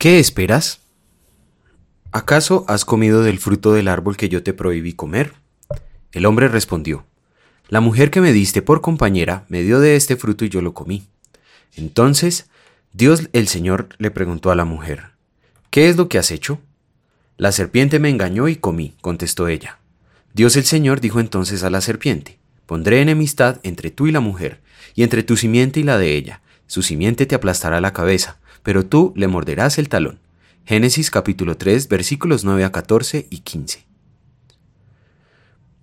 ¿Qué esperas? ¿Acaso has comido del fruto del árbol que yo te prohibí comer? El hombre respondió, La mujer que me diste por compañera me dio de este fruto y yo lo comí. Entonces Dios el Señor le preguntó a la mujer, ¿Qué es lo que has hecho? La serpiente me engañó y comí, contestó ella. Dios el Señor dijo entonces a la serpiente, Pondré enemistad entre tú y la mujer, y entre tu simiente y la de ella. Su simiente te aplastará la cabeza, pero tú le morderás el talón. Génesis capítulo 3 versículos 9 a 14 y 15.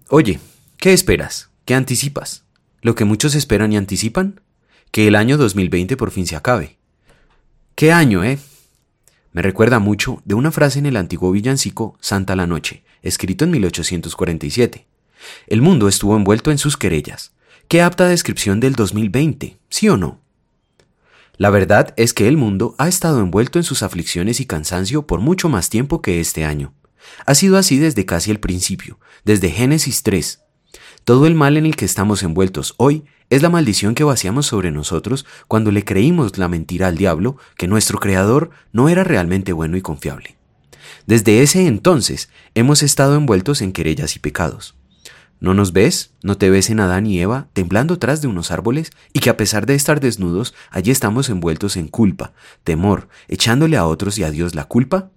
Oye, ¿qué esperas? ¿Qué anticipas? ¿Lo que muchos esperan y anticipan? Que el año 2020 por fin se acabe. ¿Qué año, eh? Me recuerda mucho de una frase en el antiguo villancico Santa la Noche, escrito en 1847. El mundo estuvo envuelto en sus querellas. Qué apta descripción del 2020, ¿sí o no? La verdad es que el mundo ha estado envuelto en sus aflicciones y cansancio por mucho más tiempo que este año. Ha sido así desde casi el principio, desde Génesis 3. Todo el mal en el que estamos envueltos hoy es la maldición que vaciamos sobre nosotros cuando le creímos la mentira al diablo que nuestro Creador no era realmente bueno y confiable. Desde ese entonces hemos estado envueltos en querellas y pecados. ¿No nos ves? ¿No te ves en Adán y Eva temblando tras de unos árboles y que a pesar de estar desnudos, allí estamos envueltos en culpa, temor, echándole a otros y a Dios la culpa?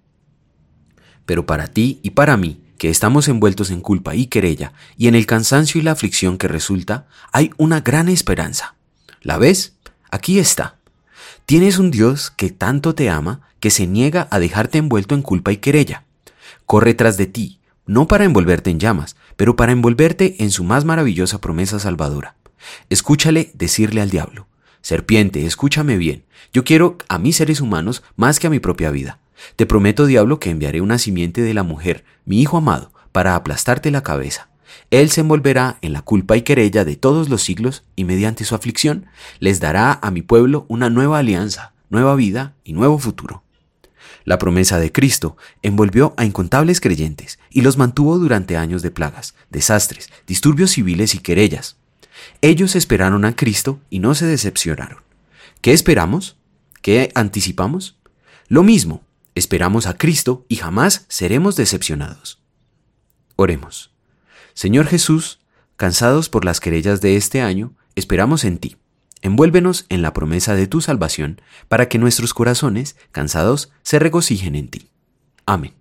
Pero para ti y para mí, que estamos envueltos en culpa y querella, y en el cansancio y la aflicción que resulta, hay una gran esperanza. ¿La ves? Aquí está. Tienes un Dios que tanto te ama que se niega a dejarte envuelto en culpa y querella. Corre tras de ti, no para envolverte en llamas, pero para envolverte en su más maravillosa promesa salvadora. Escúchale decirle al diablo, Serpiente, escúchame bien, yo quiero a mis seres humanos más que a mi propia vida. Te prometo, diablo, que enviaré una simiente de la mujer, mi hijo amado, para aplastarte la cabeza. Él se envolverá en la culpa y querella de todos los siglos y mediante su aflicción les dará a mi pueblo una nueva alianza, nueva vida y nuevo futuro. La promesa de Cristo envolvió a incontables creyentes y los mantuvo durante años de plagas, desastres, disturbios civiles y querellas. Ellos esperaron a Cristo y no se decepcionaron. ¿Qué esperamos? ¿Qué anticipamos? Lo mismo, esperamos a Cristo y jamás seremos decepcionados. Oremos. Señor Jesús, cansados por las querellas de este año, esperamos en ti. Envuélvenos en la promesa de tu salvación, para que nuestros corazones, cansados, se regocijen en ti. Amén.